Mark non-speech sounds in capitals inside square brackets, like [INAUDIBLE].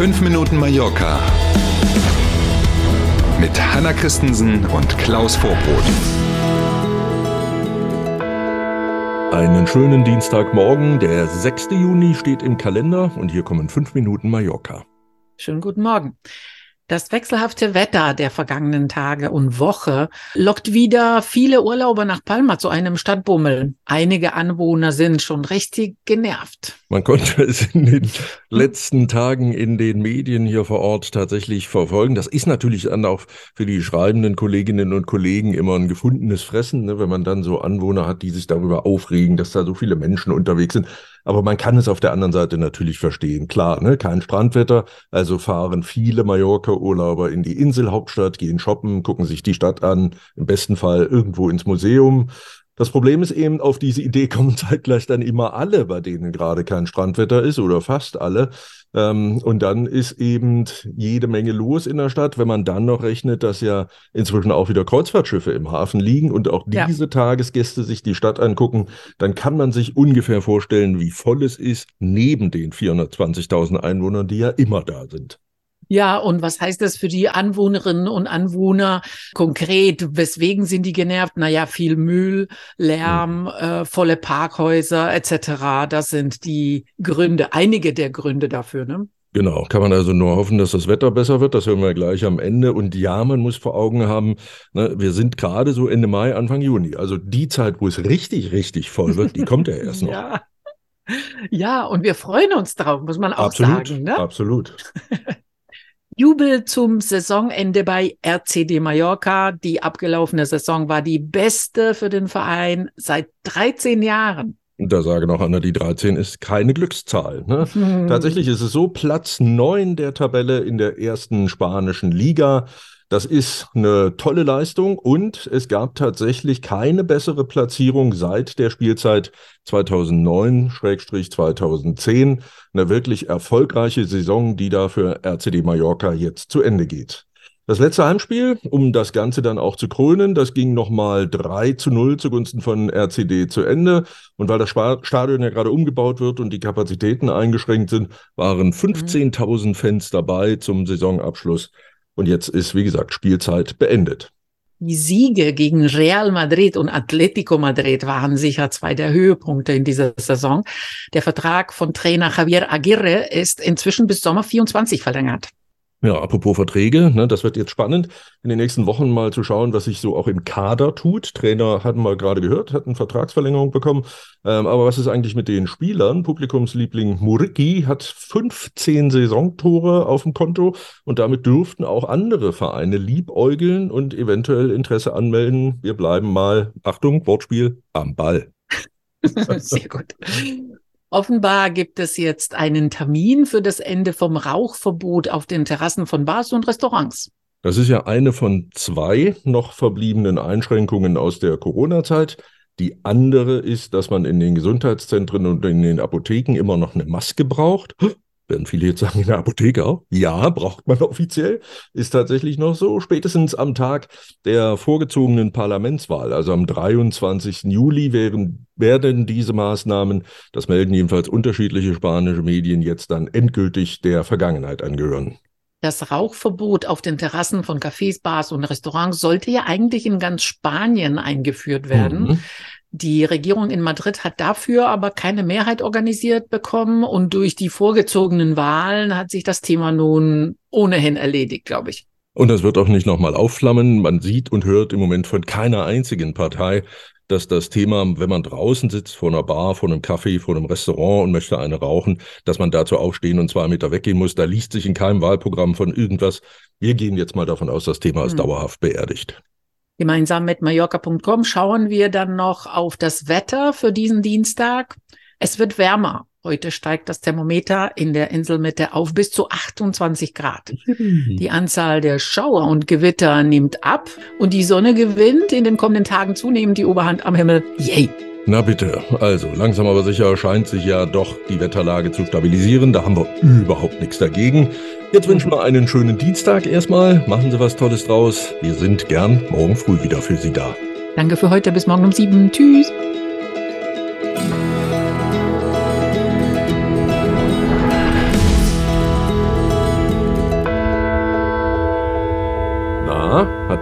5 Minuten Mallorca mit Hanna Christensen und Klaus Vorbrot. Einen schönen Dienstagmorgen, der 6. Juni steht im Kalender und hier kommen 5 Minuten Mallorca. Schönen guten Morgen. Das wechselhafte Wetter der vergangenen Tage und Woche lockt wieder viele Urlauber nach Palma zu einem Stadtbummel. Einige Anwohner sind schon richtig genervt. Man konnte es in den letzten Tagen in den Medien hier vor Ort tatsächlich verfolgen. Das ist natürlich dann auch für die schreibenden Kolleginnen und Kollegen immer ein gefundenes Fressen, ne, wenn man dann so Anwohner hat, die sich darüber aufregen, dass da so viele Menschen unterwegs sind. Aber man kann es auf der anderen Seite natürlich verstehen. Klar, ne, kein Strandwetter, also fahren viele Mallorca-Urlauber in die Inselhauptstadt, gehen shoppen, gucken sich die Stadt an, im besten Fall irgendwo ins Museum. Das Problem ist eben, auf diese Idee [LAUGHS] kommen zeitgleich dann immer alle, bei denen gerade kein Strandwetter ist oder fast alle. Ähm, und dann ist eben jede Menge los in der Stadt, wenn man dann noch rechnet, dass ja inzwischen auch wieder Kreuzfahrtschiffe im Hafen liegen und auch diese ja. Tagesgäste sich die Stadt angucken, dann kann man sich ungefähr vorstellen, wie voll es ist, neben den 420.000 Einwohnern, die ja immer da sind. Ja, und was heißt das für die Anwohnerinnen und Anwohner konkret? Weswegen sind die genervt? Naja, viel Müll, Lärm, mhm. äh, volle Parkhäuser etc. Das sind die Gründe, einige der Gründe dafür. Ne? Genau, kann man also nur hoffen, dass das Wetter besser wird. Das hören wir gleich am Ende. Und ja, man muss vor Augen haben, ne, wir sind gerade so Ende Mai, Anfang Juni. Also die Zeit, wo es richtig, richtig voll wird, die kommt ja [LAUGHS] erst noch. ja. ja, und wir freuen uns drauf, muss man auch absolut, sagen. Ne? Absolut. [LAUGHS] Jubel zum Saisonende bei RCD Mallorca. Die abgelaufene Saison war die beste für den Verein seit 13 Jahren. Da sage noch einer, die 13 ist keine Glückszahl. Ne? Mhm. Tatsächlich ist es so, Platz 9 der Tabelle in der ersten spanischen Liga. Das ist eine tolle Leistung und es gab tatsächlich keine bessere Platzierung seit der Spielzeit 2009-2010. Eine wirklich erfolgreiche Saison, die da für RCD Mallorca jetzt zu Ende geht. Das letzte Heimspiel, um das Ganze dann auch zu krönen, das ging nochmal 3 zu 0 zugunsten von RCD zu Ende. Und weil das Stadion ja gerade umgebaut wird und die Kapazitäten eingeschränkt sind, waren 15.000 mhm. Fans dabei zum Saisonabschluss. Und jetzt ist, wie gesagt, Spielzeit beendet. Die Siege gegen Real Madrid und Atletico Madrid waren sicher zwei der Höhepunkte in dieser Saison. Der Vertrag von Trainer Javier Aguirre ist inzwischen bis Sommer 24 verlängert. Ja, apropos Verträge, ne, das wird jetzt spannend, in den nächsten Wochen mal zu schauen, was sich so auch im Kader tut. Trainer hatten wir gerade gehört, hat eine Vertragsverlängerung bekommen. Ähm, aber was ist eigentlich mit den Spielern? Publikumsliebling Muriki hat 15 Saisontore auf dem Konto und damit dürften auch andere Vereine liebäugeln und eventuell Interesse anmelden. Wir bleiben mal, Achtung, Wortspiel, am Ball. [LAUGHS] Sehr gut. Offenbar gibt es jetzt einen Termin für das Ende vom Rauchverbot auf den Terrassen von Bars und Restaurants. Das ist ja eine von zwei noch verbliebenen Einschränkungen aus der Corona-Zeit. Die andere ist, dass man in den Gesundheitszentren und in den Apotheken immer noch eine Maske braucht. Werden viele jetzt sagen, in der Apotheke auch? Ja, braucht man [LAUGHS] offiziell. Ist tatsächlich noch so. Spätestens am Tag der vorgezogenen Parlamentswahl, also am 23. Juli, werden, werden diese Maßnahmen, das melden jedenfalls unterschiedliche spanische Medien, jetzt dann endgültig der Vergangenheit angehören. Das Rauchverbot auf den Terrassen von Cafés, Bars und Restaurants sollte ja eigentlich in ganz Spanien eingeführt werden. Mhm. Die Regierung in Madrid hat dafür aber keine Mehrheit organisiert bekommen und durch die vorgezogenen Wahlen hat sich das Thema nun ohnehin erledigt, glaube ich. Und das wird auch nicht nochmal aufflammen. Man sieht und hört im Moment von keiner einzigen Partei, dass das Thema, wenn man draußen sitzt, vor einer Bar, vor einem Café, vor einem Restaurant und möchte eine rauchen, dass man dazu aufstehen und zwei Meter weggehen muss. Da liest sich in keinem Wahlprogramm von irgendwas. Wir gehen jetzt mal davon aus, das Thema ist hm. dauerhaft beerdigt. Gemeinsam mit Mallorca.com schauen wir dann noch auf das Wetter für diesen Dienstag. Es wird wärmer. Heute steigt das Thermometer in der Inselmitte auf bis zu 28 Grad. Die Anzahl der Schauer und Gewitter nimmt ab und die Sonne gewinnt in den kommenden Tagen zunehmend die Oberhand am Himmel. Yay! Na bitte, also langsam aber sicher scheint sich ja doch die Wetterlage zu stabilisieren. Da haben wir überhaupt nichts dagegen. Jetzt wünschen wir einen schönen Dienstag erstmal. Machen Sie was Tolles draus. Wir sind gern morgen früh wieder für Sie da. Danke für heute. Bis morgen um sieben. Tschüss.